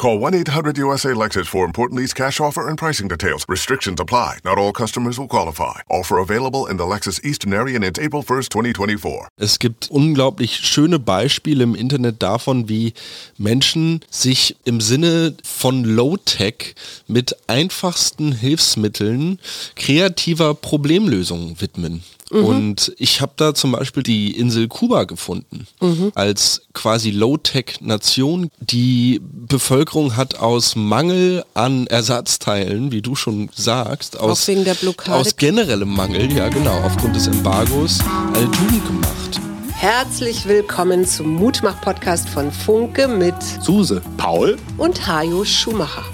Call 1-800-USA-LEXUS for important lease cash offer and pricing details. Restrictions apply. Not all customers will qualify. Offer available in the Lexus Eastern area and April 1st, 2024. Es gibt unglaublich schöne Beispiele im Internet davon, wie Menschen sich im Sinne von Low-Tech mit einfachsten Hilfsmitteln kreativer Problemlösungen widmen. Mhm. Und ich habe da zum Beispiel die Insel Kuba gefunden mhm. als quasi Low-Tech-Nation. Die Bevölkerung hat aus Mangel an Ersatzteilen, wie du schon sagst, aus, aus generellem Mangel, ja genau, aufgrund des Embargos, eine Tugend gemacht. Herzlich willkommen zum Mutmach-Podcast von Funke mit Suse, Paul und Hajo Schumacher.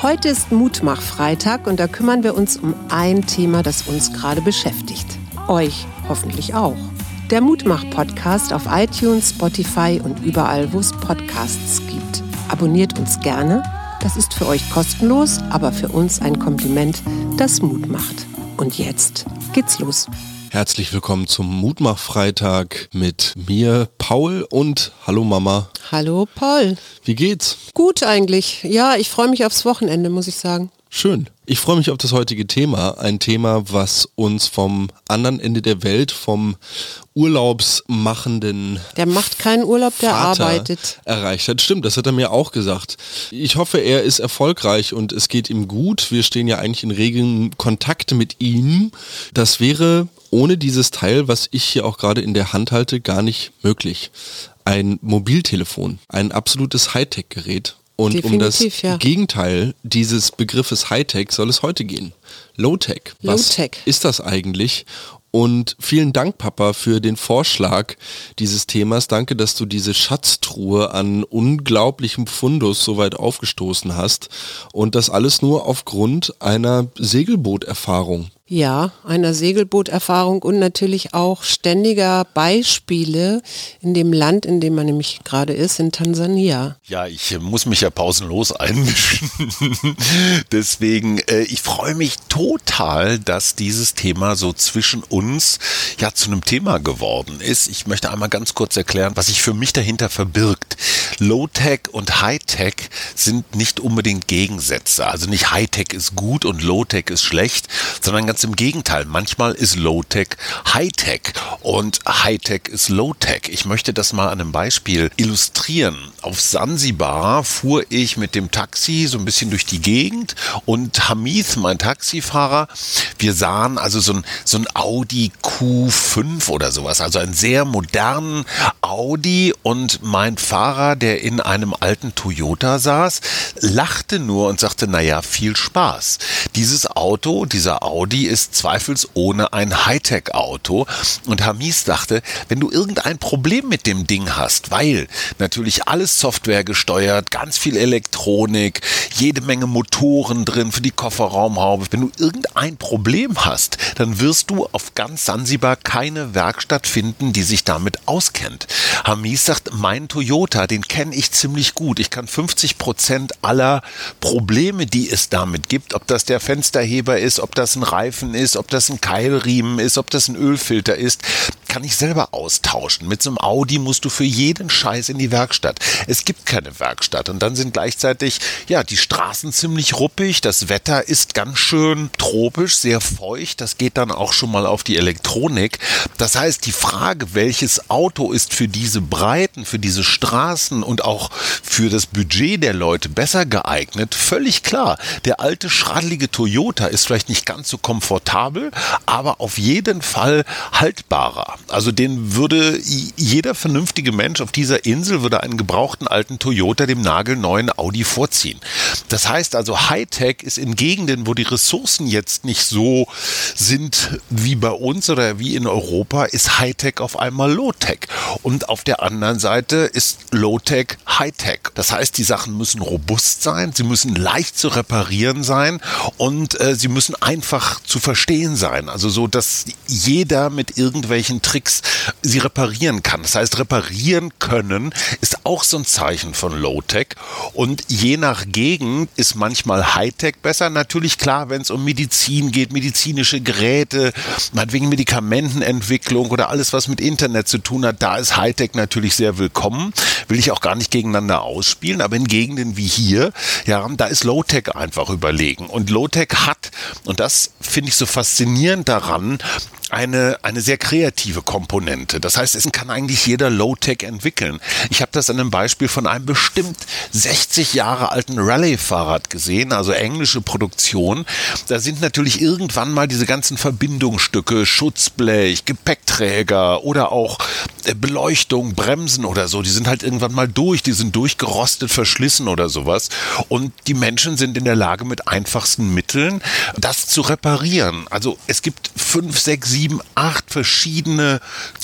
Heute ist Mutmach-Freitag und da kümmern wir uns um ein Thema, das uns gerade beschäftigt. Euch hoffentlich auch. Der Mutmach-Podcast auf iTunes, Spotify und überall, wo es Podcasts gibt. Abonniert uns gerne. Das ist für euch kostenlos, aber für uns ein Kompliment, das Mut macht. Und jetzt geht's los. Herzlich willkommen zum Mutmach-Freitag mit mir, Paul und Hallo Mama. Hallo Paul. Wie geht's? Gut eigentlich. Ja, ich freue mich aufs Wochenende, muss ich sagen. Schön. Ich freue mich auf das heutige Thema. Ein Thema, was uns vom anderen Ende der Welt, vom Urlaubsmachenden. Der macht keinen Urlaub, der Vater arbeitet. Erreicht hat. Stimmt, das hat er mir auch gesagt. Ich hoffe, er ist erfolgreich und es geht ihm gut. Wir stehen ja eigentlich in regen Kontakt mit ihm. Das wäre ohne dieses Teil, was ich hier auch gerade in der Hand halte, gar nicht möglich. Ein Mobiltelefon, ein absolutes Hightech-Gerät und Definitiv, um das ja. Gegenteil dieses Begriffes Hightech soll es heute gehen. Low-Tech. Was Low-Tech. ist das eigentlich? Und vielen Dank, Papa, für den Vorschlag dieses Themas. Danke, dass du diese Schatztruhe an unglaublichem Fundus so weit aufgestoßen hast. Und das alles nur aufgrund einer Segelbooterfahrung. Ja, einer Segelbooterfahrung und natürlich auch ständiger Beispiele in dem Land, in dem man nämlich gerade ist, in Tansania. Ja, ich muss mich ja pausenlos einmischen. Deswegen, äh, ich freue mich total, dass dieses Thema so zwischen uns ja zu einem Thema geworden ist. Ich möchte einmal ganz kurz erklären, was sich für mich dahinter verbirgt. Low-Tech und High-Tech sind nicht unbedingt Gegensätze. Also nicht High-Tech ist gut und Low-Tech ist schlecht, sondern ganz im Gegenteil. Manchmal ist Low-Tech High-Tech und High-Tech ist Low-Tech. Ich möchte das mal an einem Beispiel illustrieren. Auf Sansibar fuhr ich mit dem Taxi so ein bisschen durch die Gegend und Hamid, mein Taxifahrer, wir sahen also so ein, so ein Audi Q5 oder sowas, also einen sehr modernen Audi und mein Fahrer, der in einem alten Toyota saß, lachte nur und sagte, naja, viel Spaß. Dieses Auto, dieser Audi ist zweifelsohne ein Hightech-Auto und Hamis dachte, wenn du irgendein Problem mit dem Ding hast, weil natürlich alles Software gesteuert, ganz viel Elektronik, jede Menge Motoren drin für die Kofferraumhaube, wenn du irgendein Problem hast, dann wirst du auf ganz Sansibar keine Werkstatt finden, die sich damit auskennt. Hamis sagt, mein Toyota, den kenne ich ziemlich gut. Ich kann 50 Prozent aller Probleme, die es damit gibt, ob das der Fensterheber ist, ob das ein Reifen ist, ob das ein Keilriemen ist, ob das ein Ölfilter ist, kann ich selber austauschen. Mit so einem Audi musst du für jeden Scheiß in die Werkstatt. Es gibt keine Werkstatt und dann sind gleichzeitig ja die Straßen ziemlich ruppig, das Wetter ist ganz schön tropisch, sehr feucht, das geht dann auch schon mal auf die Elektronik. Das heißt, die Frage, welches Auto ist für diese Breiten, für diese Straßen und auch für das Budget der Leute besser geeignet, völlig klar. Der alte schradlige Toyota ist vielleicht nicht ganz so komfortabel, aber auf jeden Fall haltbarer. Also den würde jeder vernünftige Mensch auf dieser Insel würde einen gebrauchten alten Toyota dem nagelneuen Audi vorziehen. Das heißt also Hightech ist in Gegenden, wo die Ressourcen jetzt nicht so sind wie bei uns oder wie in Europa, ist Hightech auf einmal Low-Tech. Und auf der anderen Seite ist Low-Tech High-Tech. Das heißt, die Sachen müssen robust sein, sie müssen leicht zu reparieren sein und äh, sie müssen einfach zu verstehen sein. Also so, dass jeder mit irgendwelchen Tricks sie reparieren kann. Das heißt, reparieren können ist auch so ein Zeichen von Low-Tech. Und je nach Gegend ist manchmal High-Tech besser. Natürlich klar, wenn es um Medizin geht, medizinische Geräte, meinetwegen Medikamentenentwicklung oder alles, was mit Internet zu tun hat, da ist Hightech natürlich sehr willkommen. Will ich auch gar nicht gegeneinander ausspielen, aber in Gegenden wie hier, ja, da ist Low-Tech einfach überlegen. Und Low-Tech hat, und das finde ich so faszinierend daran, eine, eine sehr kreative Komponente. Das heißt, es kann eigentlich jeder Low-Tech entwickeln. Ich habe das an einem Beispiel von einem bestimmt 60 Jahre alten Rallye-Fahrrad gesehen, also englische Produktion. Da sind natürlich irgendwann mal diese ganzen Verbindungsstücke, Schutzblech, Gepäckträger oder auch äh, Beleuchtung, Bremsen oder so, die sind halt irgendwann mal durch, die sind durchgerostet, verschlissen oder sowas. Und die Menschen sind in der Lage, mit einfachsten Mitteln das zu reparieren. Also es gibt fünf, sechs, sieben sieben, acht verschiedene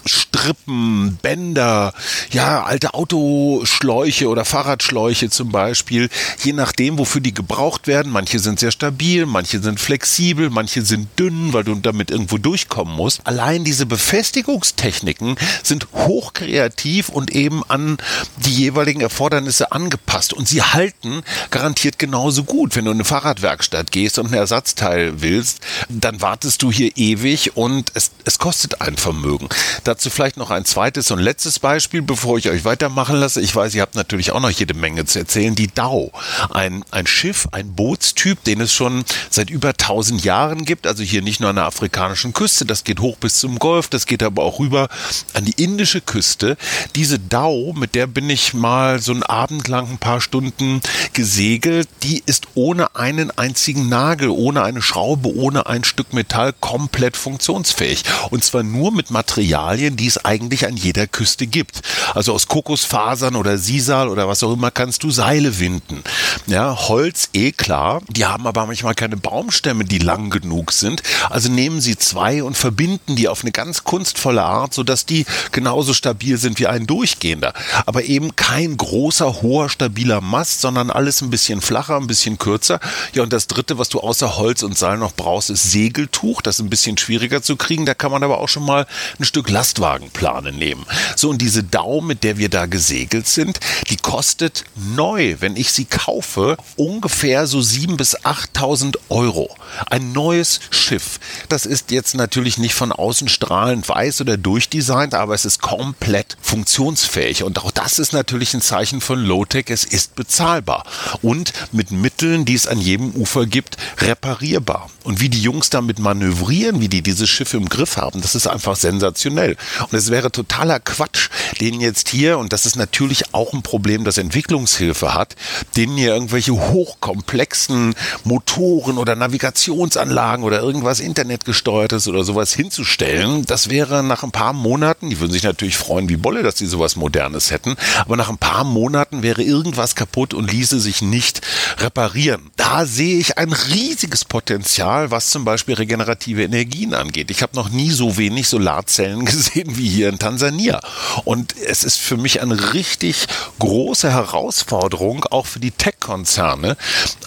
Strippen, Bänder, ja, alte Autoschläuche oder Fahrradschläuche zum Beispiel, je nachdem, wofür die gebraucht werden. Manche sind sehr stabil, manche sind flexibel, manche sind dünn, weil du damit irgendwo durchkommen musst. Allein diese Befestigungstechniken sind hochkreativ und eben an die jeweiligen Erfordernisse angepasst. Und sie halten garantiert genauso gut. Wenn du in eine Fahrradwerkstatt gehst und ein Ersatzteil willst, dann wartest du hier ewig und es, es kostet ein Vermögen. Dazu vielleicht noch ein zweites und letztes Beispiel, bevor ich euch weitermachen lasse. Ich weiß, ihr habt natürlich auch noch jede Menge zu erzählen. Die Dau, ein, ein Schiff, ein Bootstyp, den es schon seit über 1000 Jahren gibt. Also hier nicht nur an der afrikanischen Küste, das geht hoch bis zum Golf, das geht aber auch rüber an die indische Küste. Diese Dau, mit der bin ich mal so einen Abend lang ein paar Stunden gesegelt, die ist ohne einen einzigen Nagel, ohne eine Schraube, ohne ein Stück Metall komplett funktionsfähig funktionsfähig. Und zwar nur mit Materialien, die es eigentlich an jeder Küste gibt. Also aus Kokosfasern oder Sisal oder was auch immer kannst du Seile winden. Ja, Holz, eh klar. Die haben aber manchmal keine Baumstämme, die lang genug sind. Also nehmen sie zwei und verbinden die auf eine ganz kunstvolle Art, sodass die genauso stabil sind wie ein durchgehender. Aber eben kein großer, hoher, stabiler Mast, sondern alles ein bisschen flacher, ein bisschen kürzer. Ja, und das dritte, was du außer Holz und Seil noch brauchst, ist Segeltuch. Das ist ein bisschen schwieriger zu kriegen. Da kann man aber auch schon mal ein Stück Lastwagenplane nehmen. So, und diese Dau, mit der wir da gesegelt sind, die kostet neu, wenn ich sie kaufe, ungefähr so 7.000 bis 8.000 Euro. Ein neues Schiff. Das ist jetzt natürlich nicht von außen strahlend weiß oder durchdesignt, aber es ist komplett funktionsfähig. Und auch das ist natürlich ein Zeichen von Low-Tech. Es ist bezahlbar. Und mit Mitteln, die es an jedem Ufer gibt, reparierbar. Und wie die Jungs damit manövrieren, wie die dieses Schiff im Griff haben. Das ist einfach sensationell. Und es wäre totaler Quatsch, denen jetzt hier, und das ist natürlich auch ein Problem, das Entwicklungshilfe hat, denen hier irgendwelche hochkomplexen Motoren oder Navigationsanlagen oder irgendwas internetgesteuertes oder sowas hinzustellen. Das wäre nach ein paar Monaten, die würden sich natürlich freuen wie Bolle, dass sie sowas Modernes hätten, aber nach ein paar Monaten wäre irgendwas kaputt und ließe sich nicht reparieren. Da sehe ich ein riesiges Potenzial, was zum Beispiel regenerative Energien angeht. Ich habe noch nie so wenig Solarzellen gesehen wie hier in Tansania. Und es ist für mich eine richtig große Herausforderung, auch für die Tech-Konzerne,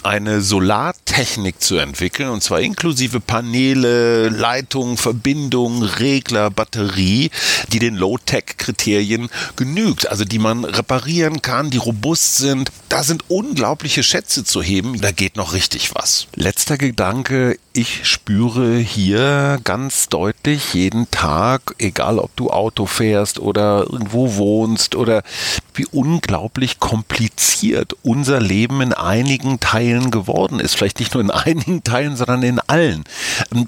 eine Solartechnik zu entwickeln, und zwar inklusive Paneele, Leitungen, Verbindungen, Regler, Batterie, die den Low-Tech-Kriterien genügt, also die man reparieren kann, die robust sind. Da sind unglaubliche Schätze zu heben. Da geht noch richtig was. Letzter Gedanke. Ich spüre hier ganz deutlich, jeden Tag, egal ob du Auto fährst oder irgendwo wohnst oder wie unglaublich kompliziert unser Leben in einigen Teilen geworden ist. Vielleicht nicht nur in einigen Teilen, sondern in allen.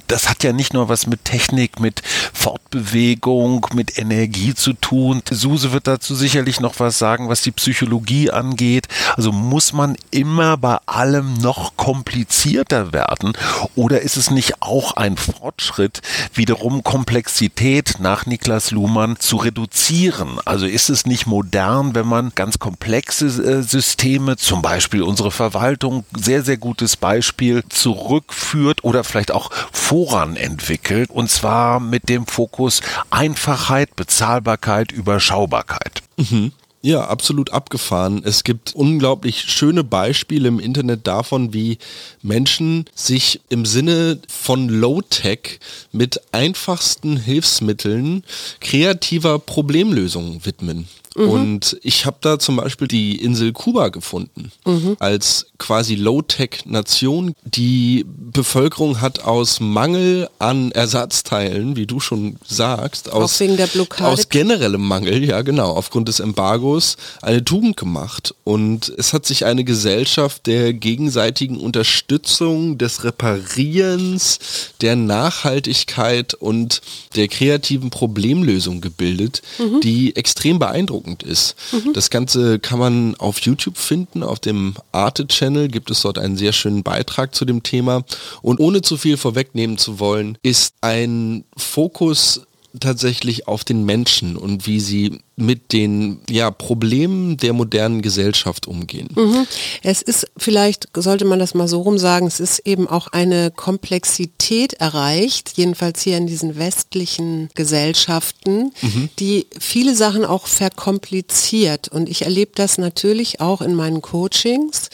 Das hat ja nicht nur was mit Technik, mit Fortbewegung, mit Energie zu tun. Suse wird dazu sicherlich noch was sagen, was die Psychologie angeht. Also muss man immer bei allem noch komplizierter werden oder Oder ist es nicht auch ein Fortschritt, wiederum Komplexität nach Niklas Luhmann zu reduzieren? Also ist es nicht modern, wenn man ganz komplexe äh, Systeme, zum Beispiel unsere Verwaltung, sehr, sehr gutes Beispiel, zurückführt oder vielleicht auch voran entwickelt und zwar mit dem Fokus Einfachheit, Bezahlbarkeit, Überschaubarkeit. Mhm. Ja, absolut abgefahren. Es gibt unglaublich schöne Beispiele im Internet davon, wie Menschen sich im Sinne von Low-Tech mit einfachsten Hilfsmitteln kreativer Problemlösungen widmen. Mhm. Und ich habe da zum Beispiel die Insel Kuba gefunden mhm. als quasi Low-Tech-Nation. Die Bevölkerung hat aus Mangel an Ersatzteilen, wie du schon sagst, aus, aus generellem Mangel, ja genau, aufgrund des Embargos, eine Tugend gemacht. Und es hat sich eine Gesellschaft der gegenseitigen Unterstützung, des Reparierens, der Nachhaltigkeit und der kreativen Problemlösung gebildet, mhm. die extrem beeindruckend ist. Mhm. Das Ganze kann man auf YouTube finden, auf dem Arte-Channel gibt es dort einen sehr schönen Beitrag zu dem Thema. Und ohne zu viel vorwegnehmen zu wollen, ist ein Fokus tatsächlich auf den Menschen und wie sie mit den ja, Problemen der modernen Gesellschaft umgehen. Mhm. Es ist vielleicht, sollte man das mal so rum sagen, es ist eben auch eine Komplexität erreicht, jedenfalls hier in diesen westlichen Gesellschaften, mhm. die viele Sachen auch verkompliziert. Und ich erlebe das natürlich auch in meinen Coachings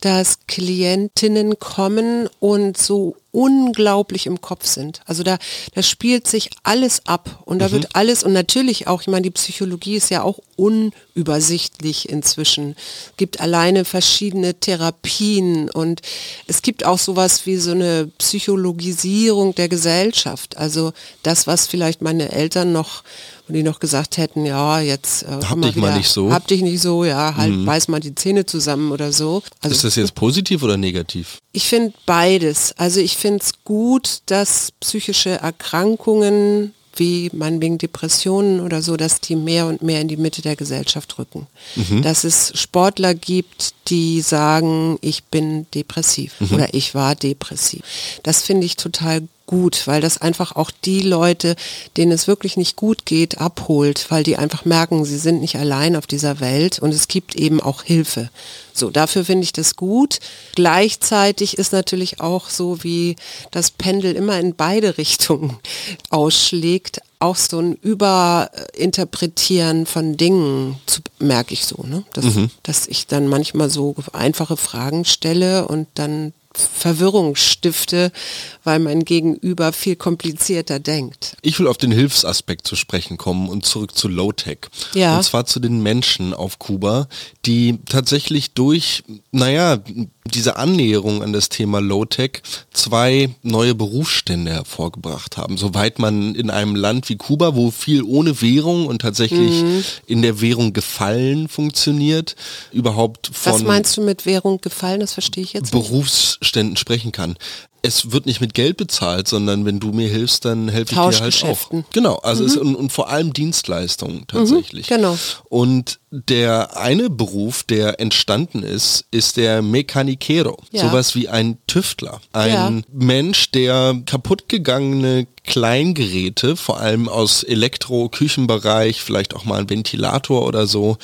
dass Klientinnen kommen und so unglaublich im Kopf sind. Also da, da spielt sich alles ab und da mhm. wird alles und natürlich auch, ich meine, die Psychologie ist ja auch unübersichtlich inzwischen. Es gibt alleine verschiedene Therapien und es gibt auch sowas wie so eine Psychologisierung der Gesellschaft. Also das, was vielleicht meine Eltern noch und die noch gesagt hätten, ja, jetzt äh, hab dich wieder, mal nicht so. Hab dich nicht so, ja, halt mhm. beiß mal die Zähne zusammen oder so. Also, ist das jetzt positiv oder negativ? Ich finde beides. Also ich finde es gut, dass psychische Erkrankungen wie meinetwegen Depressionen oder so, dass die mehr und mehr in die Mitte der Gesellschaft rücken. Mhm. Dass es Sportler gibt, die sagen, ich bin depressiv mhm. oder ich war depressiv. Das finde ich total gut, weil das einfach auch die Leute, denen es wirklich nicht gut geht, abholt, weil die einfach merken, sie sind nicht allein auf dieser Welt und es gibt eben auch Hilfe. So, dafür finde ich das gut. Gleichzeitig ist natürlich auch so, wie das Pendel immer in beide Richtungen ausschlägt, auch so ein Überinterpretieren von Dingen, zu, merke ich so, ne? dass, mhm. dass ich dann manchmal so einfache Fragen stelle und dann Verwirrung stifte, weil mein Gegenüber viel komplizierter denkt. Ich will auf den Hilfsaspekt zu sprechen kommen und zurück zu Low-Tech. Ja. Und zwar zu den Menschen auf Kuba, die tatsächlich durch, naja, diese Annäherung an das Thema Low-Tech zwei neue Berufsstände hervorgebracht haben. Soweit man in einem Land wie Kuba, wo viel ohne Währung und tatsächlich mhm. in der Währung gefallen funktioniert, überhaupt von... Was meinst du mit Währung gefallen? Das verstehe ich jetzt Berufsständen nicht. sprechen kann es wird nicht mit Geld bezahlt, sondern wenn du mir hilfst, dann helfe ich dir halt auch. Genau, also mhm. es, und, und, vor allem Dienstleistungen tatsächlich. Mhm, genau. Und der eine Beruf, der entstanden ist, ist der Mecaniquero. Ja. Sowas wie ein Tüftler. Ein ja. Mensch, der kaputtgegangene Kleingeräte, vor allem aus Elektro-Küchenbereich, vielleicht auch mal ein Ventilator oder so,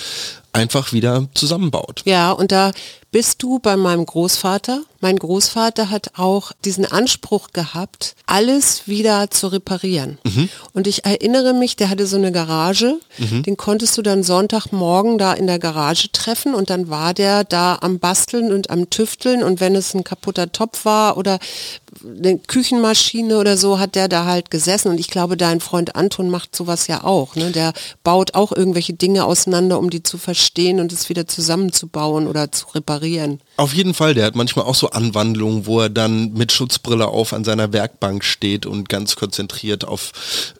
einfach wieder zusammenbaut. Ja, und da bist du bei meinem Großvater. Mein Großvater hat auch diesen Anspruch gehabt, alles wieder zu reparieren. Mhm. Und ich erinnere mich, der hatte so eine Garage, mhm. den konntest du dann Sonntagmorgen da in der Garage treffen und dann war der da am Basteln und am Tüfteln und wenn es ein kaputter Topf war oder eine Küchenmaschine oder so, hat der da halt gesessen und ich glaube, dein Freund Anton macht sowas ja auch. Ne? Der baut auch irgendwelche Dinge auseinander, um die zu verstehen und es wieder zusammenzubauen oder zu reparieren. Auf jeden Fall, der hat manchmal auch so Anwandlungen, wo er dann mit Schutzbrille auf an seiner Werkbank steht und ganz konzentriert auf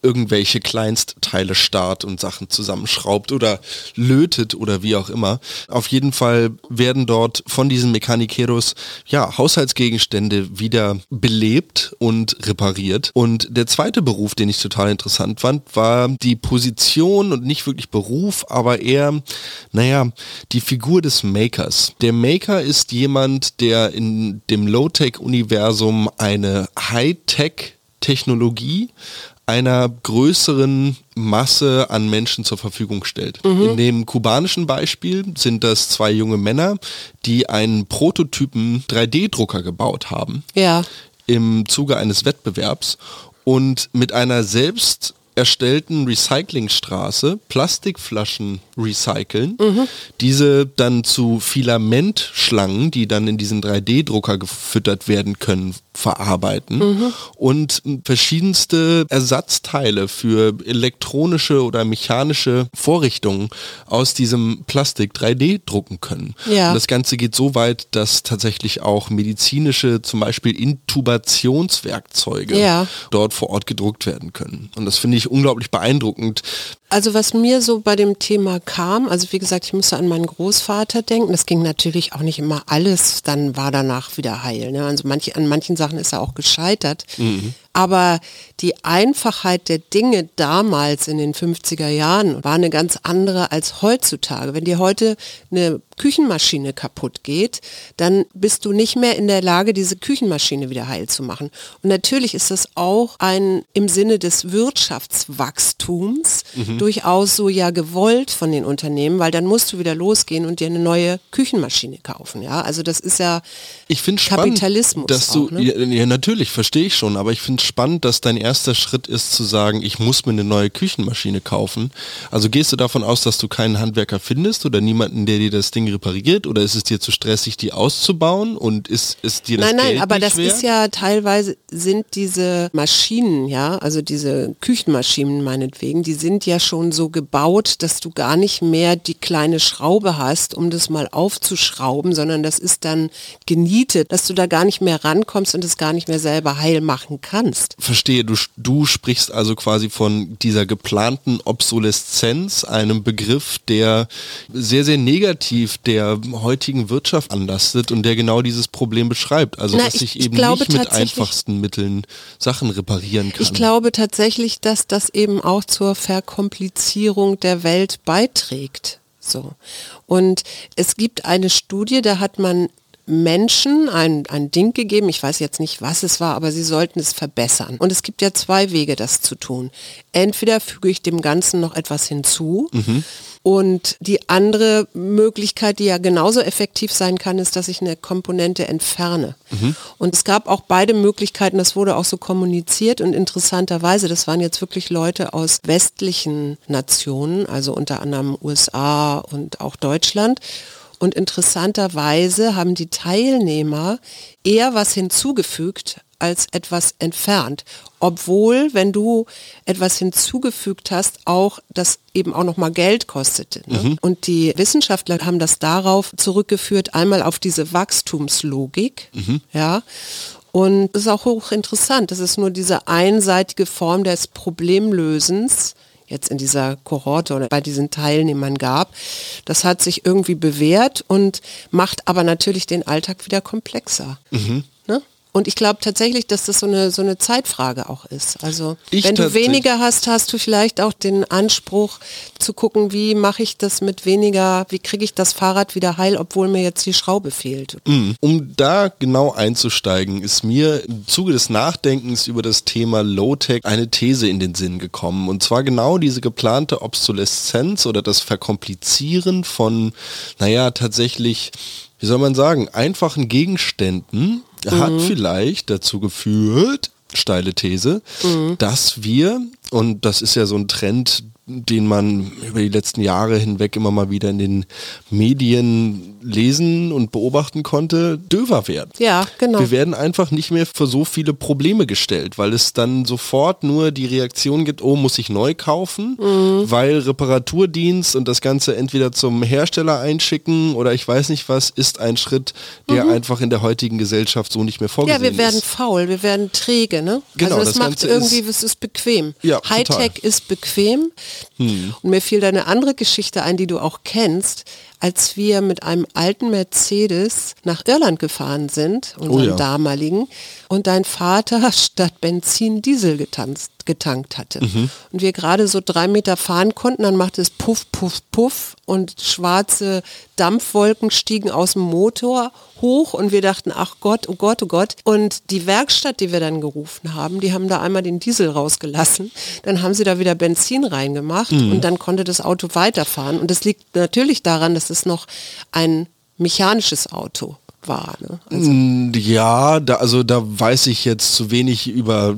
irgendwelche Kleinstteile starrt und Sachen zusammenschraubt oder lötet oder wie auch immer. Auf jeden Fall werden dort von diesen Mechanikeros ja Haushaltsgegenstände wieder belebt und repariert. Und der zweite Beruf, den ich total interessant fand, war die Position und nicht wirklich Beruf, aber eher, naja, die Figur des Makers. Der Maker ist jemand, der in dem Low-Tech-Universum eine High-Tech-Technologie einer größeren Masse an Menschen zur Verfügung stellt. Mhm. In dem kubanischen Beispiel sind das zwei junge Männer, die einen Prototypen 3D-Drucker gebaut haben. Ja. Im Zuge eines Wettbewerbs und mit einer selbst erstellten Recyclingstraße Plastikflaschen recyceln, mhm. diese dann zu Filamentschlangen, die dann in diesen 3D-Drucker gefüttert werden können, verarbeiten mhm. und verschiedenste Ersatzteile für elektronische oder mechanische Vorrichtungen aus diesem Plastik 3D drucken können. Ja. Und das Ganze geht so weit, dass tatsächlich auch medizinische, zum Beispiel Intubationswerkzeuge ja. dort vor Ort gedruckt werden können. Und das finde ich unglaublich beeindruckend. Also was mir so bei dem Thema kam, also wie gesagt, ich musste an meinen Großvater denken. Das ging natürlich auch nicht immer alles, dann war danach wieder heil. Ne? Also manche, an manchen Sachen ist er auch gescheitert. Mhm. Aber die Einfachheit der Dinge damals in den 50er Jahren war eine ganz andere als heutzutage. Wenn dir heute eine Küchenmaschine kaputt geht, dann bist du nicht mehr in der Lage, diese Küchenmaschine wieder heil zu machen. Und natürlich ist das auch ein im Sinne des Wirtschaftswachstums mhm. durchaus so ja gewollt von den Unternehmen, weil dann musst du wieder losgehen und dir eine neue Küchenmaschine kaufen. Ja, also das ist ja ich Kapitalismus. Spannend, dass auch, du, ne? ja, ja, natürlich verstehe ich schon, aber ich finde spannend, dass dein erster Schritt ist zu sagen, ich muss mir eine neue Küchenmaschine kaufen. Also gehst du davon aus, dass du keinen Handwerker findest oder niemanden, der dir das Ding repariert oder ist es dir zu stressig, die auszubauen und ist, ist dir das Nein, nein, Geld aber das wert? ist ja teilweise sind diese Maschinen, ja, also diese Küchenmaschinen meinetwegen, die sind ja schon so gebaut, dass du gar nicht mehr die kleine Schraube hast, um das mal aufzuschrauben, sondern das ist dann genietet, dass du da gar nicht mehr rankommst und es gar nicht mehr selber heil machen kannst kannst. Verstehe, du, du sprichst also quasi von dieser geplanten Obsoleszenz, einem Begriff, der sehr, sehr negativ der heutigen Wirtschaft anlastet und der genau dieses Problem beschreibt. Also, Na, dass ich, ich eben nicht mit einfachsten Mitteln Sachen reparieren kann. Ich glaube tatsächlich, dass das eben auch zur Verkomplizierung der Welt beiträgt. So. Und es gibt eine Studie, da hat man Menschen ein, ein Ding gegeben, ich weiß jetzt nicht, was es war, aber sie sollten es verbessern. Und es gibt ja zwei Wege, das zu tun. Entweder füge ich dem Ganzen noch etwas hinzu mhm. und die andere Möglichkeit, die ja genauso effektiv sein kann, ist, dass ich eine Komponente entferne. Mhm. Und es gab auch beide Möglichkeiten, das wurde auch so kommuniziert und interessanterweise, das waren jetzt wirklich Leute aus westlichen Nationen, also unter anderem USA und auch Deutschland. Und interessanterweise haben die Teilnehmer eher was hinzugefügt als etwas entfernt. Obwohl, wenn du etwas hinzugefügt hast, auch das eben auch nochmal Geld kostete. Ne? Mhm. Und die Wissenschaftler haben das darauf zurückgeführt, einmal auf diese Wachstumslogik, mhm. ja. Und das ist auch hochinteressant. Das ist nur diese einseitige Form des Problemlösens, jetzt in dieser Kohorte oder bei diesen Teilnehmern gab. Das hat sich irgendwie bewährt und macht aber natürlich den Alltag wieder komplexer. Mhm. Und ich glaube tatsächlich, dass das so eine, so eine Zeitfrage auch ist. Also ich wenn du weniger hast, hast du vielleicht auch den Anspruch zu gucken, wie mache ich das mit weniger, wie kriege ich das Fahrrad wieder heil, obwohl mir jetzt die Schraube fehlt. Mhm. Um da genau einzusteigen, ist mir im Zuge des Nachdenkens über das Thema Low-Tech eine These in den Sinn gekommen. Und zwar genau diese geplante Obsoleszenz oder das Verkomplizieren von, naja, tatsächlich wie soll man sagen, einfachen Gegenständen mhm. hat vielleicht dazu geführt, steile These, mhm. dass wir, und das ist ja so ein Trend, den man über die letzten Jahre hinweg immer mal wieder in den Medien lesen und beobachten konnte, döver werden. Ja, genau. Wir werden einfach nicht mehr für so viele Probleme gestellt, weil es dann sofort nur die Reaktion gibt, oh, muss ich neu kaufen, mhm. weil Reparaturdienst und das Ganze entweder zum Hersteller einschicken oder ich weiß nicht was, ist ein Schritt, der mhm. einfach in der heutigen Gesellschaft so nicht mehr vorgesehen ist. Ja, wir werden ist. faul, wir werden träge, ne? Genau, also das, das macht Ganze irgendwie, ist, es ist bequem. Ja, Hightech ist bequem. Hm. Und mir fiel da eine andere Geschichte ein, die du auch kennst. als wir mit einem alten Mercedes nach Irland gefahren sind, unseren Oh ja. damaligen, und dein Vater statt Benzin Diesel getanzt, getankt hatte. Mhm. Und wir gerade so drei Meter fahren konnten, dann machte es puff, puff, puff und schwarze Dampfwolken stiegen aus dem Motor hoch und wir dachten, ach Gott, oh Gott, oh Gott. Und die Werkstatt, die wir dann gerufen haben, die haben da einmal den Diesel rausgelassen, dann haben sie da wieder Benzin reingemacht Mhm. und dann konnte das Auto weiterfahren. Und das liegt natürlich daran, dass es noch ein mechanisches Auto war. Ne? Also, Mm, Ja, da, also da weiß ich jetzt zu wenig über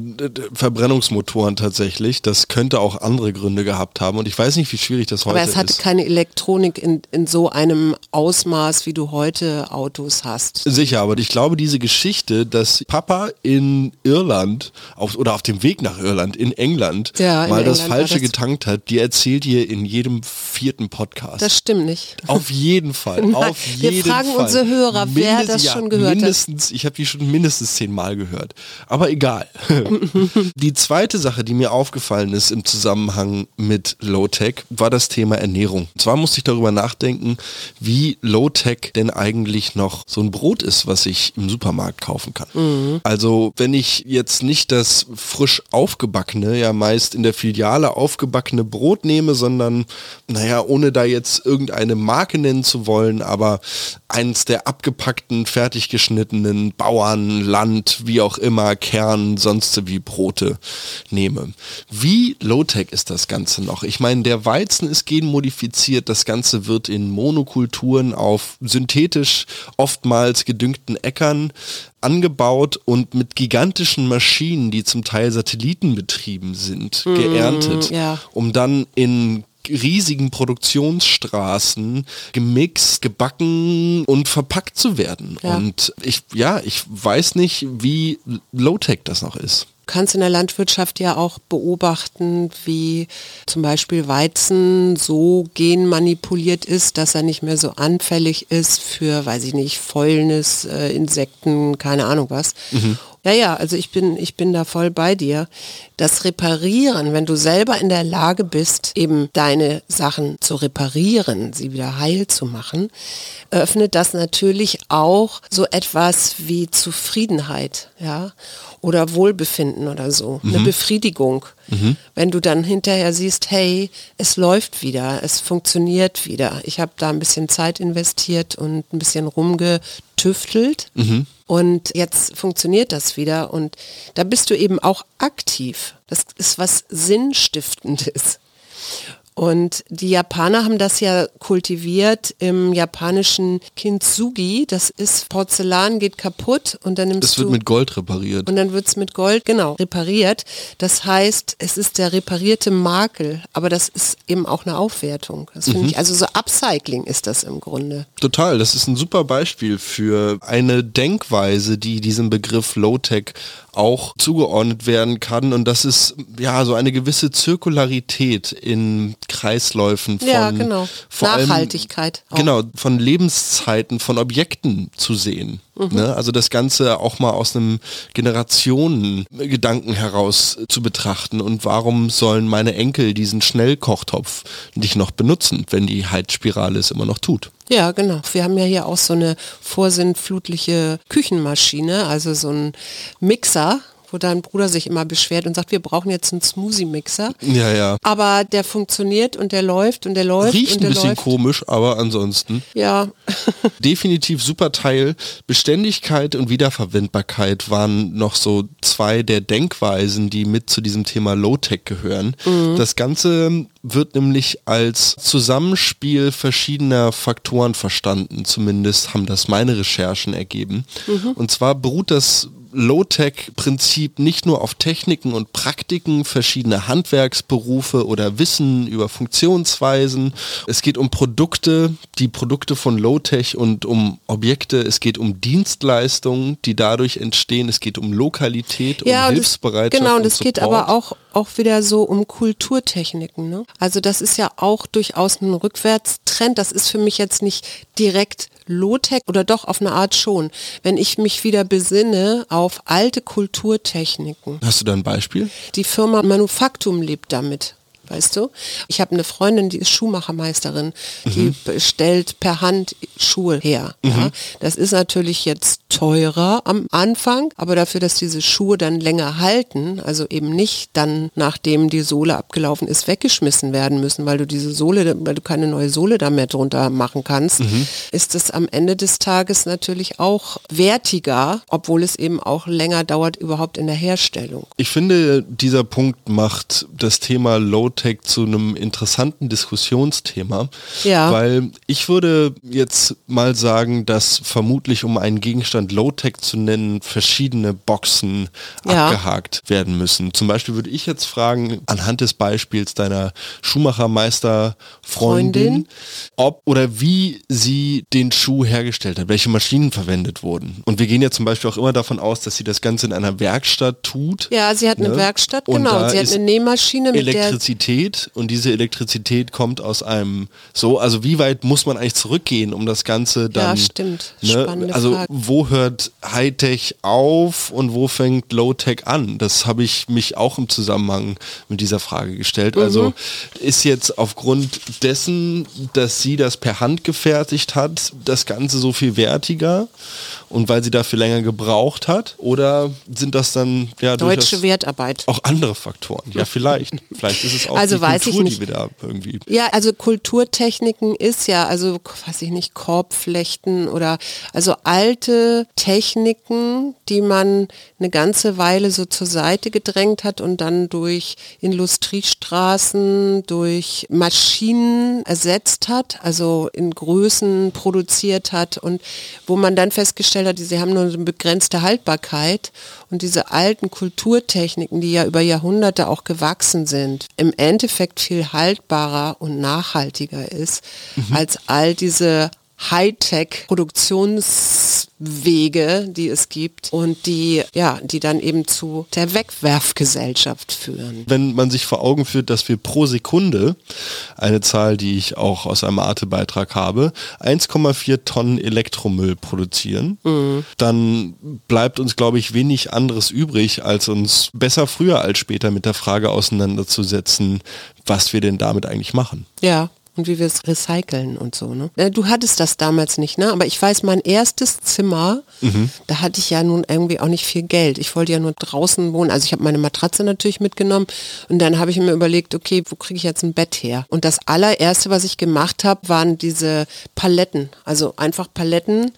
Verbrennungsmotoren tatsächlich. Das könnte auch andere Gründe gehabt haben und ich weiß nicht, wie schwierig das heute aber es hatte ist. keine Elektronik in, in so einem Ausmaß, wie du heute Autos hast. Sicher, aber ich glaube, diese Geschichte, dass Papa in Irland auf, oder auf dem Weg nach Irland in England Ja, in mal das England war Falsche das- getankt hat, die erzählt ihr in jedem vierten Podcast. Das stimmt nicht. Auf jeden Fall. Nein, auf wir jeden fragen Fall. unsere Hörer, wer das schon gehört mindestens, Ich habe die schon mindestens zehnmal gehört. Aber egal. die zweite Sache, die mir aufgefallen ist im Zusammenhang mit Low-Tech, war das Thema Ernährung. Und zwar musste ich darüber nachdenken, wie Low-Tech denn eigentlich noch so ein Brot ist, was ich im Supermarkt kaufen kann. Mhm. Also wenn ich jetzt nicht das frisch aufgebackene, ja meist in der Filiale aufgebackene Brot nehme, sondern, naja, ohne da jetzt irgendeine Marke nennen zu wollen, aber eins der abgepackten, fertig geschnittenen Bauern, Land, wie auch immer, Kern, sonst wie Brote nehme. Wie Low-Tech ist das Ganze noch? Ich meine, der Weizen ist genmodifiziert, das Ganze wird in Monokulturen auf synthetisch oftmals gedüngten Äckern angebaut und mit gigantischen Maschinen, die zum Teil satellitenbetrieben sind, geerntet, ja. um dann in riesigen Produktionsstraßen gemixt, gebacken und verpackt zu werden. Ja. Und ich, ja, ich weiß nicht, wie low-tech das noch ist. kannst in der Landwirtschaft ja auch beobachten, wie zum Beispiel Weizen so genmanipuliert ist, dass er nicht mehr so anfällig ist für, weiß ich nicht, Fäulnis, äh, Insekten, keine Ahnung was. Ja, ja, also ich bin, ich bin da voll bei dir. Das Reparieren, wenn du selber in der Lage bist, eben deine Sachen zu reparieren, sie wieder heil zu machen, öffnet das natürlich auch so etwas wie Zufriedenheit, ja, oder Wohlbefinden oder so, eine Befriedigung. Wenn du dann hinterher siehst, hey, es läuft wieder, es funktioniert wieder. Ich habe da ein bisschen Zeit investiert und ein bisschen rumgetüftelt und jetzt funktioniert das wieder und da bist du eben auch aktiv. Das ist was Sinnstiftendes. Und die Japaner haben das ja kultiviert im japanischen Kintsugi. Das ist Porzellan geht kaputt und dann nimmst Das du wird mit Gold repariert. und dann wird es mit Gold, genau, repariert. Das heißt, es ist der reparierte Makel, aber das ist eben auch eine Aufwertung. Das finde ich, also so Upcycling ist das im Grunde. Total, das ist ein super Beispiel für eine Denkweise, die diesem Begriff Low-Tech auch zugeordnet werden kann. Und das ist ja so eine gewisse Zirkularität in Kreisläufen von Ja, genau. allem- Nachhaltigkeit auch. Genau, von Lebenszeiten, von Objekten zu sehen. Mhm. Ne? Also das Ganze auch mal aus einem Generationengedanken heraus zu betrachten. Und warum sollen meine Enkel diesen Schnellkochtopf nicht noch benutzen, wenn die Heizspirale es immer noch tut? Ja, genau. Wir haben ja hier auch so eine vorsinnflutliche Küchenmaschine, also so ein Mixer, wo dein Bruder sich immer beschwert und sagt, wir brauchen jetzt einen Smoothie-Mixer. Ja, ja. Aber der funktioniert und der läuft und der läuft Riecht und ein der bisschen läuft. komisch, aber ansonsten Ja, definitiv super Teil. Beständigkeit und Wiederverwendbarkeit waren noch so zwei der Denkweisen, die mit zu diesem Thema Low-Tech gehören. Das Ganze wird nämlich als Zusammenspiel verschiedener Faktoren verstanden. Zumindest haben das meine Recherchen ergeben. Und zwar beruht das Low-Tech-Prinzip nicht nur auf Techniken und Praktiken verschiedener Handwerksberufe oder Wissen über Funktionsweisen. Es geht um Produkte, die Produkte von Low-Tech und um Objekte. Es geht um Dienstleistungen, die dadurch entstehen. Es geht um Lokalität, um ja, und es, Hilfsbereitschaft. genau, und und es geht aber auch, auch wieder so um Kulturtechniken. Ne? Also das ist ja auch durchaus ein Rückwärtstrend. Das ist für mich jetzt nicht direkt Low-Tech oder doch auf eine Art schon. Wenn ich mich wieder besinne auf alte Kulturtechniken. Hast du da ein Beispiel? Die Firma Manufaktum lebt damit. Weißt du? Ich habe eine Freundin, die ist Schuhmachermeisterin, die stellt per Hand Schuhe her. Ja? Das ist natürlich jetzt teurer am Anfang, aber dafür, dass diese Schuhe dann länger halten, also eben nicht dann, nachdem die Sohle abgelaufen ist, weggeschmissen werden müssen, weil du diese Sohle, weil du keine neue Sohle da mehr drunter machen kannst, ist es am Ende des Tages natürlich auch wertiger, obwohl es eben auch länger dauert überhaupt in der Herstellung. Ich finde, dieser Punkt macht das Thema Low-Tech zu einem interessanten Diskussionsthema, Ja. weil ich würde jetzt mal sagen, dass vermutlich, um einen Gegenstand Low-Tech zu nennen, verschiedene Boxen Ja. abgehakt werden müssen. Zum Beispiel würde ich jetzt fragen, anhand des Beispiels deiner Schuhmachermeister-Freundin, Freundin. ob oder wie sie den Schuh hergestellt hat, welche Maschinen verwendet wurden. Und wir gehen ja zum Beispiel auch immer davon aus, dass sie das Ganze in einer Werkstatt tut. Ja, sie hat eine Ne? Werkstatt, genau. Sie hat eine Nähmaschine mit der Elektrizität und diese Elektrizität kommt aus einem so, also wie weit muss man eigentlich zurückgehen, um das Ganze dann Ja, stimmt. Ne, also Frage. wo hört Hightech auf und wo fängt Low-Tech an? Das habe ich mich auch im Zusammenhang mit dieser Frage gestellt. Mhm. Also ist jetzt aufgrund dessen, dass sie das per Hand gefertigt hat, das Ganze so viel wertiger und weil sie dafür länger gebraucht hat? Oder sind das dann ja deutsche Wertarbeit. auch andere Faktoren. Ja, vielleicht. Vielleicht ist es auch Also weiß ich Kultur, nicht. wir da irgendwie. Ja, also Kulturtechniken ist ja, also weiß ich nicht, Korbflechten oder also alte Techniken, die man eine ganze Weile so zur Seite gedrängt hat und dann durch Industriestraßen, durch Maschinen ersetzt hat, also in Größen produziert hat und wo man dann festgestellt hat, sie haben nur eine begrenzte Haltbarkeit und diese alten Kulturtechniken, die ja über Jahrhunderte auch gewachsen sind, im Endeffekt viel haltbarer und nachhaltiger ist als all diese Hightech-Produktionswege, die es gibt und die, ja, die dann eben zu der Wegwerfgesellschaft führen. Wenn man sich vor Augen führt, dass wir pro Sekunde, eine Zahl, die ich auch aus einem Arte-Beitrag habe, 1,4 Tonnen Elektromüll produzieren, Mhm. dann bleibt uns, glaube ich, wenig anderes übrig, als uns besser früher als später mit der Frage auseinanderzusetzen, was wir denn damit eigentlich machen. Ja. Und wie wir es recyceln und so, ne? Äh, Du hattest das damals nicht, ne? Aber ich weiß, mein erstes Zimmer, da hatte ich ja nun irgendwie auch nicht viel Geld. Ich wollte ja nur draußen wohnen. Also ich habe meine Matratze natürlich mitgenommen und dann habe ich mir überlegt, okay, wo kriege ich jetzt ein Bett her? Und das allererste, was ich gemacht habe, waren diese Paletten. Also einfach Paletten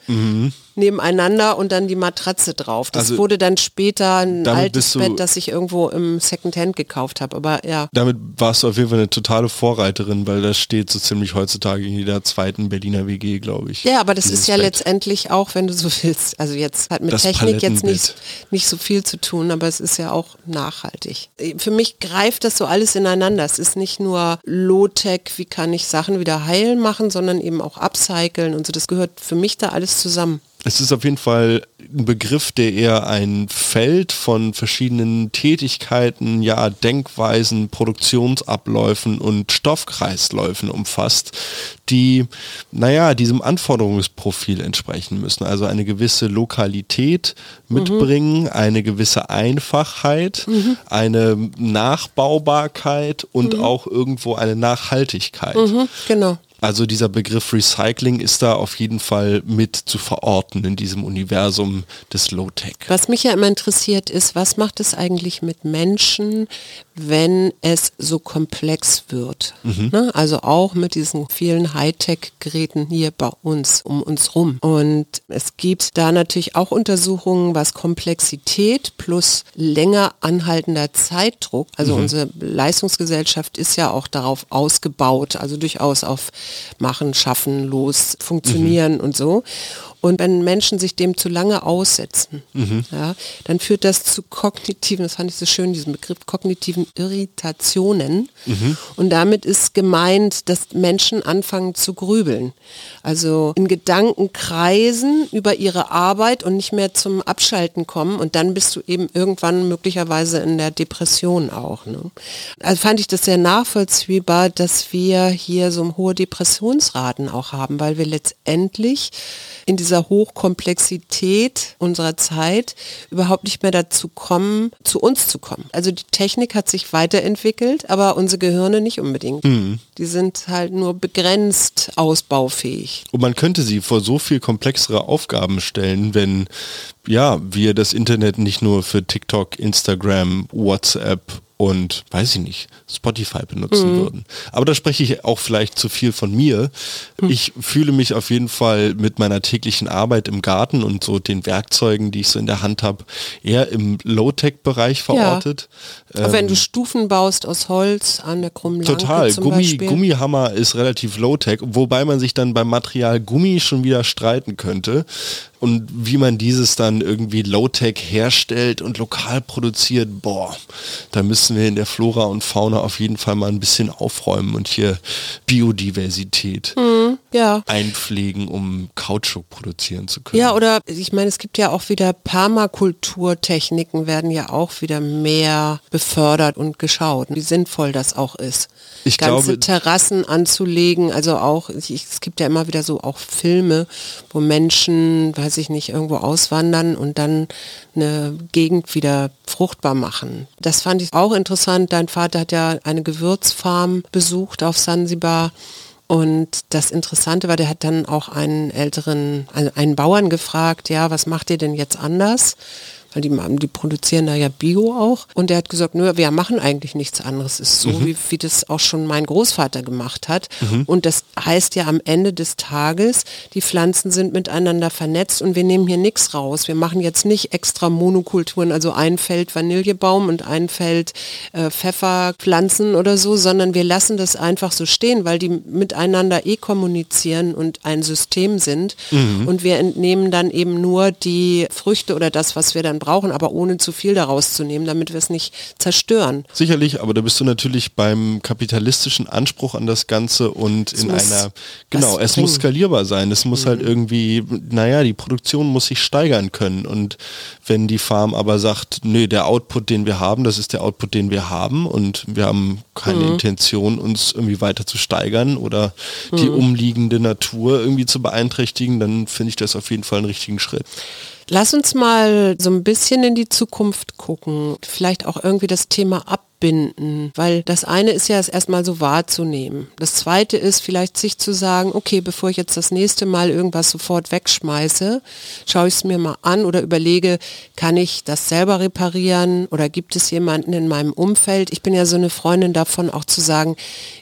nebeneinander und dann die Matratze drauf. Das Also wurde dann später ein altes Bett, das ich irgendwo im Secondhand gekauft habe. Aber ja. Damit warst du auf jeden Fall eine totale Vorreiterin, weil das steht so ziemlich heutzutage in jeder zweiten Berliner WG, glaube ich. Ja, aber das ist ja Bett. letztendlich auch, wenn du so willst, also jetzt hat mit Das Technik jetzt nicht, nicht so viel zu tun, aber es ist ja auch nachhaltig. Für mich greift das so alles ineinander. Es ist nicht nur Low-Tech, wie kann ich Sachen wieder heil machen, sondern eben auch upcyclen und so. Das gehört für mich da alles zusammen. Es ist auf jeden Fall ein Begriff, der eher ein Feld von verschiedenen Tätigkeiten, ja, Denkweisen, Produktionsabläufen und Stoffkreisläufen umfasst, die, naja, diesem Anforderungsprofil entsprechen müssen. Also eine gewisse Lokalität mitbringen, eine gewisse Einfachheit, eine Nachbaubarkeit und auch irgendwo eine Nachhaltigkeit. Mhm, genau. Also dieser Begriff Recycling ist da auf jeden Fall mit zu verorten in diesem Universum des Low-Tech. Was mich ja immer interessiert ist, was macht es eigentlich mit Menschen, wenn es so komplex wird? Ne? Also auch mit diesen vielen Hightech-Geräten hier bei uns, um uns rum. Und es gibt da natürlich auch Untersuchungen, was Komplexität plus länger anhaltender Zeitdruck, also unsere Leistungsgesellschaft ist ja auch darauf ausgebaut, also durchaus auf Machen, Schaffen, Los, Funktionieren und so. Und wenn Menschen sich dem zu lange aussetzen, ja, dann führt das zu kognitiven, das fand ich so schön, diesen Begriff, kognitiven Irritationen. Und damit ist gemeint, dass Menschen anfangen zu grübeln. Also in Gedanken kreisen über ihre Arbeit und nicht mehr zum Abschalten kommen. Und dann bist du eben irgendwann möglicherweise in der Depression auch. Ne? Also fand ich das sehr nachvollziehbar, dass wir hier so hohe Depressionsraten auch haben, weil wir letztendlich in dieser dieser Hochkomplexität unserer Zeit überhaupt nicht mehr dazu kommen, zu uns zu kommen. Also die Technik hat sich weiterentwickelt, aber unsere Gehirne nicht unbedingt. Mhm. Die sind halt nur begrenzt ausbaufähig. Und man könnte sie vor so viel komplexere Aufgaben stellen, wenn ja, wir das Internet nicht nur für TikTok, Instagram, WhatsApp und weiß ich nicht, Spotify benutzen mhm. würden. Aber da spreche ich auch vielleicht zu viel von mir. Mhm. Ich fühle mich auf jeden Fall mit meiner täglichen Arbeit im Garten und so den Werkzeugen, die ich so in der Hand habe, eher im Low-Tech-Bereich verortet. Ja. Ähm, wenn du Stufen baust aus Holz an der krummen Total. Gummi, Gummihammer ist relativ Low-Tech, wobei man sich dann beim Material Gummi schon wieder streiten könnte und wie man dieses dann irgendwie Low-Tech herstellt und lokal produziert, boah, da müssen wir in der Flora und Fauna auf jeden Fall mal ein bisschen aufräumen und hier Biodiversität. Mhm, ja. einpflegen, um Kautschuk produzieren zu können. Ja, oder ich meine, es gibt ja auch wieder Permakulturtechniken werden ja auch wieder mehr befördert und geschaut, wie sinnvoll das auch ist. Ich Ganze glaube, Terrassen anzulegen, also auch, ich, es gibt ja immer wieder so auch Filme, wo Menschen, weiß ich nicht, irgendwo auswandern und dann eine Gegend wieder fruchtbar machen. Das fand ich auch interessant. Dein Vater hat ja eine Gewürzfarm besucht auf Sansibar. Und das Interessante war, der hat dann auch einen älteren, einen Bauern gefragt, ja, was macht ihr denn jetzt anders? Weil die, die produzieren da ja Bio auch. Und der hat gesagt, nö, wir machen eigentlich nichts anderes. Ist so, mhm. wie, wie das auch schon mein Großvater gemacht hat. Mhm. Und das heißt ja am Ende des Tages, die Pflanzen sind miteinander vernetzt und wir nehmen hier nichts raus. Wir machen jetzt nicht extra Monokulturen, also ein Feld Vanillebaum und ein Feld äh, Pfefferpflanzen oder so, sondern wir lassen das einfach so stehen, weil die miteinander eh kommunizieren und ein System sind. Mhm. Und wir entnehmen dann eben nur die Früchte oder das, was wir dann brauchen, aber ohne zu viel daraus zu nehmen, damit wir es nicht zerstören. Sicherlich, aber da bist du natürlich beim kapitalistischen Anspruch an das Ganze und es in einer, genau, es bringen. muss skalierbar sein. Es muss halt mhm. halt irgendwie, naja, die Produktion muss sich steigern können. Und wenn die Farm aber sagt, nö, der Output, den wir haben, das ist der Output, den wir haben und wir haben keine mhm. Intention, uns irgendwie weiter zu steigern oder mhm. die umliegende Natur irgendwie zu beeinträchtigen, dann finde ich das auf jeden Fall einen richtigen Schritt. Lass uns mal so ein bisschen in die Zukunft gucken. Vielleicht auch irgendwie das Thema ab abbinden, weil das eine ist ja es erstmal so wahrzunehmen. Das zweite ist vielleicht sich zu sagen, okay, bevor ich jetzt das nächste Mal irgendwas sofort wegschmeiße, schaue ich es mir mal an oder überlege, kann ich das selber reparieren oder gibt es jemanden in meinem Umfeld? Ich bin ja so eine Freundin davon auch zu sagen,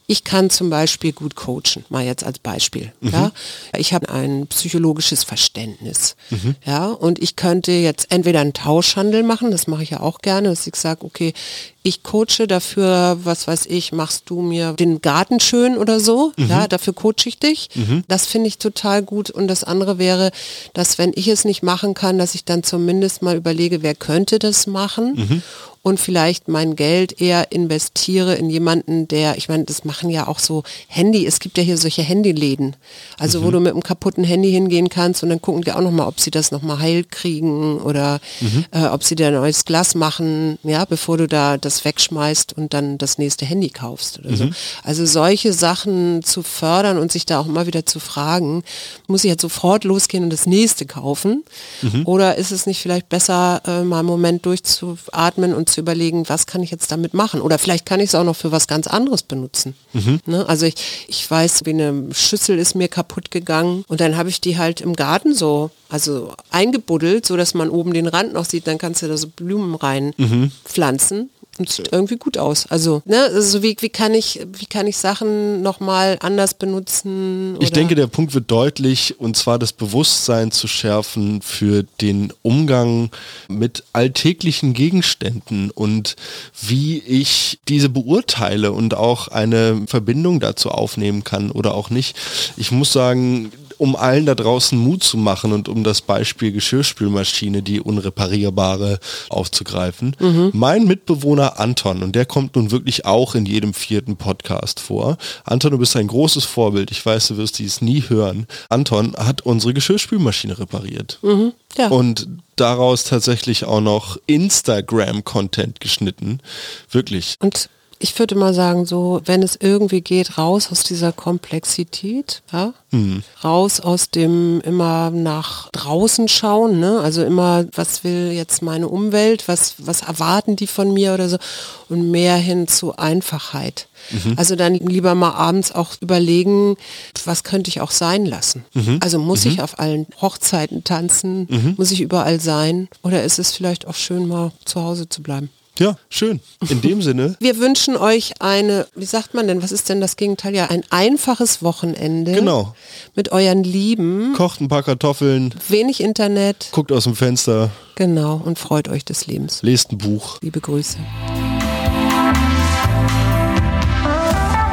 ich kann zum Beispiel gut coachen, mal jetzt als Beispiel. Mhm. Ja? Ich habe ein psychologisches Verständnis. Mhm. Ja, und ich könnte jetzt entweder einen Tauschhandel machen, das mache ich ja auch gerne, dass ich sage, okay, ich coache dafür, was weiß ich, machst du mir den Garten schön oder so. Mhm. Ja, dafür coache ich dich. Mhm. Das finde ich total gut. Und das andere wäre, dass wenn ich es nicht machen kann, dass ich dann zumindest mal überlege, wer könnte das machen. Mhm und vielleicht mein Geld eher investiere in jemanden, der, ich meine, das machen ja auch so Handy, es gibt ja hier solche Handyläden, also mhm. wo du mit einem kaputten Handy hingehen kannst und dann gucken die auch nochmal, ob sie das nochmal heil kriegen oder mhm. äh, ob sie dir ein neues Glas machen, ja, bevor du da das wegschmeißt und dann das nächste Handy kaufst oder mhm. so. Also solche Sachen zu fördern und sich da auch immer wieder zu fragen, muss ich jetzt sofort losgehen und das nächste kaufen? Mhm. Oder ist es nicht vielleicht besser, äh, mal einen Moment durchzuatmen und zu überlegen, was kann ich jetzt damit machen? Oder vielleicht kann ich es auch noch für was ganz anderes benutzen. Mhm. Ne? Also ich, ich weiß, wie eine Schüssel ist mir kaputt gegangen und dann habe ich die halt im Garten so, also eingebuddelt, so dass man oben den Rand noch sieht, dann kannst du da so Blumen rein mhm. pflanzen und sieht irgendwie gut aus. Also, ne, also wie, wie kann ich, wie kann ich Sachen nochmal anders benutzen? Oder? Ich denke, der Punkt wird deutlich, und zwar das Bewusstsein zu schärfen für den Umgang mit alltäglichen Gegenständen und wie ich diese beurteile und auch eine Verbindung dazu aufnehmen kann oder auch nicht. Ich muss sagen, um allen da draußen Mut zu machen und um das Beispiel Geschirrspülmaschine, die unreparierbare, aufzugreifen. Mhm. Mein Mitbewohner Anton, und der kommt nun wirklich auch in jedem vierten Podcast vor. Anton, du bist ein großes Vorbild. Ich weiß, du wirst dies nie hören. Anton hat unsere Geschirrspülmaschine repariert. Mhm. Ja. Und daraus tatsächlich auch noch Instagram-Content geschnitten. Wirklich. Und ich würde mal sagen, so, wenn es irgendwie geht, raus aus dieser Komplexität, ja? Mhm. raus aus dem immer nach draußen schauen, ne? also immer, was will jetzt meine Umwelt, was, was erwarten die von mir oder so und mehr hin zu Einfachheit. Mhm. Also dann lieber mal abends auch überlegen, was könnte ich auch sein lassen. Mhm. Also muss mhm. ich auf allen Hochzeiten tanzen, mhm. muss ich überall sein oder ist es vielleicht auch schön mal zu Hause zu bleiben. Ja, schön. In dem Sinne. Wir wünschen euch eine, wie sagt man denn, was ist denn das Gegenteil? Ja, ein einfaches Wochenende. Genau. Mit euren Lieben. Kocht ein paar Kartoffeln. Wenig Internet. Guckt aus dem Fenster. Genau. Und freut euch des Lebens. Lest ein Buch. Liebe Grüße.